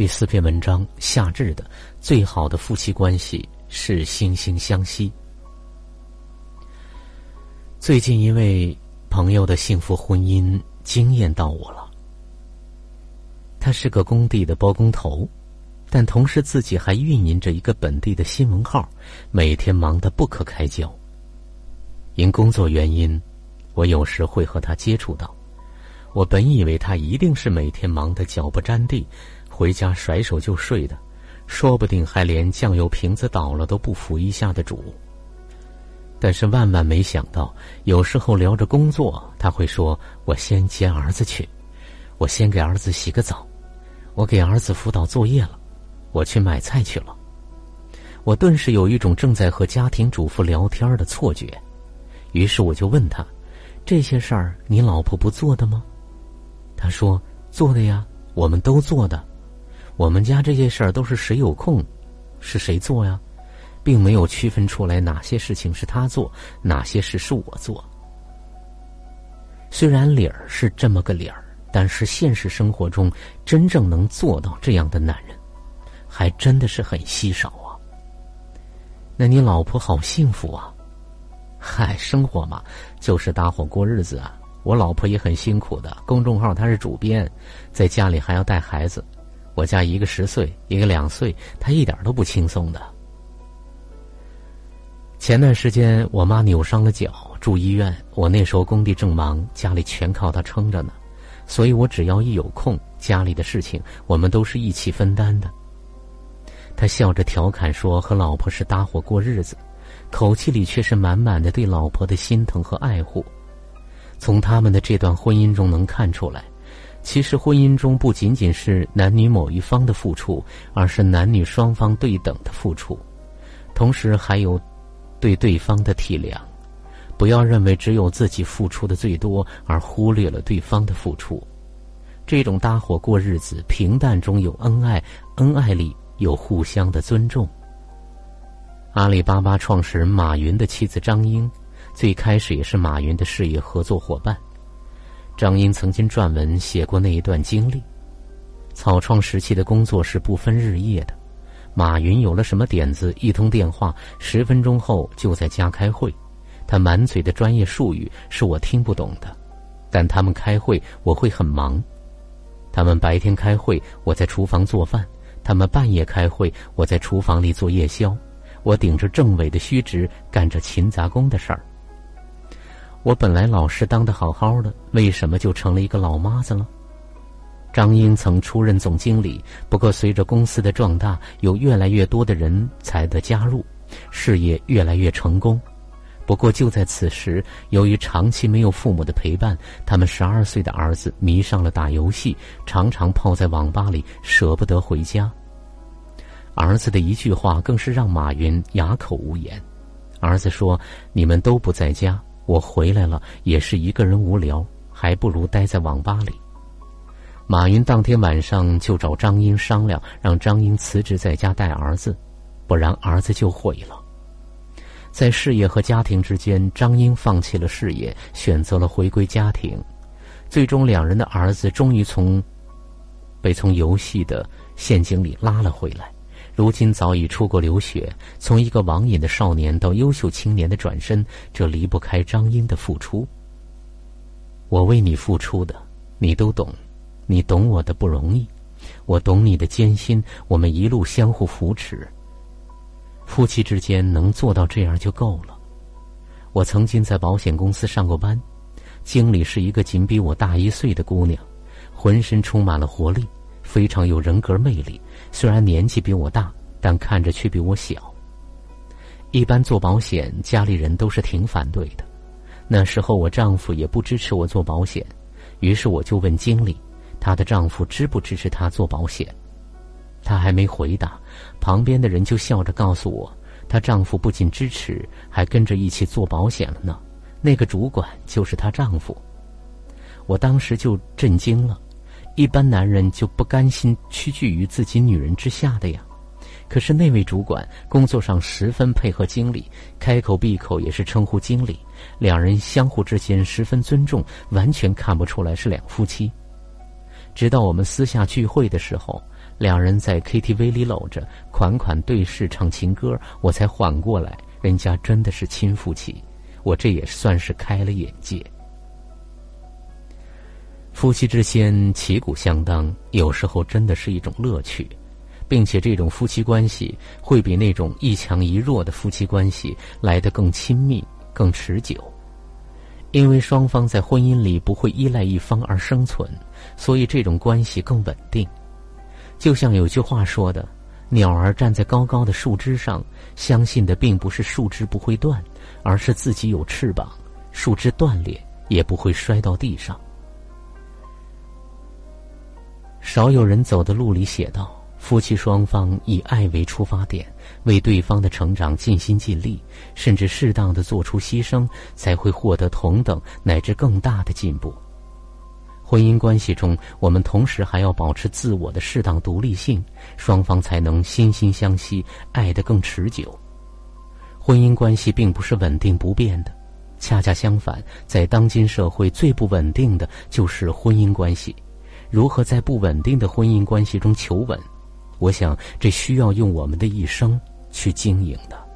第四篇文章：夏至的最好的夫妻关系是惺惺相惜。最近一位朋友的幸福婚姻惊艳到我了。他是个工地的包工头，但同时自己还运营着一个本地的新闻号，每天忙得不可开交。因工作原因，我有时会和他接触到。我本以为他一定是每天忙得脚不沾地。回家甩手就睡的，说不定还连酱油瓶子倒了都不扶一下的主。但是万万没想到，有时候聊着工作，他会说：“我先接儿子去，我先给儿子洗个澡，我给儿子辅导作业了，我去买菜去了。”我顿时有一种正在和家庭主妇聊天的错觉，于是我就问他：“这些事儿你老婆不做的吗？”他说：“做的呀，我们都做的。”我们家这些事儿都是谁有空，是谁做呀，并没有区分出来哪些事情是他做，哪些事是我做。虽然理儿是这么个理儿，但是现实生活中真正能做到这样的男人，还真的是很稀少啊。那你老婆好幸福啊？嗨，生活嘛，就是搭伙过日子啊。我老婆也很辛苦的，公众号她是主编，在家里还要带孩子。我家一个十岁，一个两岁，他一点都不轻松的。前段时间我妈扭伤了脚，住医院。我那时候工地正忙，家里全靠他撑着呢，所以我只要一有空，家里的事情我们都是一起分担的。他笑着调侃说：“和老婆是搭伙过日子”，口气里却是满满的对老婆的心疼和爱护。从他们的这段婚姻中能看出来。其实，婚姻中不仅仅是男女某一方的付出，而是男女双方对等的付出，同时还有对对方的体谅。不要认为只有自己付出的最多，而忽略了对方的付出。这种搭伙过日子，平淡中有恩爱，恩爱里有互相的尊重。阿里巴巴创始人马云的妻子张英，最开始也是马云的事业合作伙伴。张英曾经撰文写过那一段经历。草创时期的工作是不分日夜的，马云有了什么点子，一通电话，十分钟后就在家开会。他满嘴的专业术语是我听不懂的，但他们开会我会很忙。他们白天开会，我在厨房做饭；他们半夜开会，我在厨房里做夜宵。我顶着政委的虚职，干着勤杂工的事儿。我本来老师当的好好的，为什么就成了一个老妈子了？张英曾出任总经理，不过随着公司的壮大，有越来越多的人才的加入，事业越来越成功。不过就在此时，由于长期没有父母的陪伴，他们十二岁的儿子迷上了打游戏，常常泡在网吧里，舍不得回家。儿子的一句话更是让马云哑口无言。儿子说：“你们都不在家。”我回来了，也是一个人无聊，还不如待在网吧里。马云当天晚上就找张英商量，让张英辞职在家带儿子，不然儿子就毁了。在事业和家庭之间，张英放弃了事业，选择了回归家庭。最终，两人的儿子终于从被从游戏的陷阱里拉了回来。如今早已出国留学，从一个网瘾的少年到优秀青年的转身，这离不开张英的付出。我为你付出的，你都懂，你懂我的不容易，我懂你的艰辛，我们一路相互扶持。夫妻之间能做到这样就够了。我曾经在保险公司上过班，经理是一个仅比我大一岁的姑娘，浑身充满了活力。非常有人格魅力，虽然年纪比我大，但看着却比我小。一般做保险，家里人都是挺反对的。那时候我丈夫也不支持我做保险，于是我就问经理，她的丈夫支不支持她做保险？她还没回答，旁边的人就笑着告诉我，她丈夫不仅支持，还跟着一起做保险了呢。那个主管就是她丈夫。我当时就震惊了。一般男人就不甘心屈居于自己女人之下的呀，可是那位主管工作上十分配合经理，开口闭口也是称呼经理，两人相互之间十分尊重，完全看不出来是两夫妻。直到我们私下聚会的时候，两人在 KTV 里搂着，款款对视唱情歌，我才缓过来，人家真的是亲夫妻，我这也算是开了眼界。夫妻之间旗鼓相当，有时候真的是一种乐趣，并且这种夫妻关系会比那种一强一弱的夫妻关系来得更亲密、更持久。因为双方在婚姻里不会依赖一方而生存，所以这种关系更稳定。就像有句话说的：“鸟儿站在高高的树枝上，相信的并不是树枝不会断，而是自己有翅膀，树枝断裂也不会摔到地上。”少有人走的路里写道。夫妻双方以爱为出发点，为对方的成长尽心尽力，甚至适当的做出牺牲，才会获得同等乃至更大的进步。婚姻关系中，我们同时还要保持自我的适当独立性，双方才能心心相惜，爱得更持久。婚姻关系并不是稳定不变的，恰恰相反，在当今社会最不稳定的就是婚姻关系。如何在不稳定的婚姻关系中求稳？我想，这需要用我们的一生去经营的。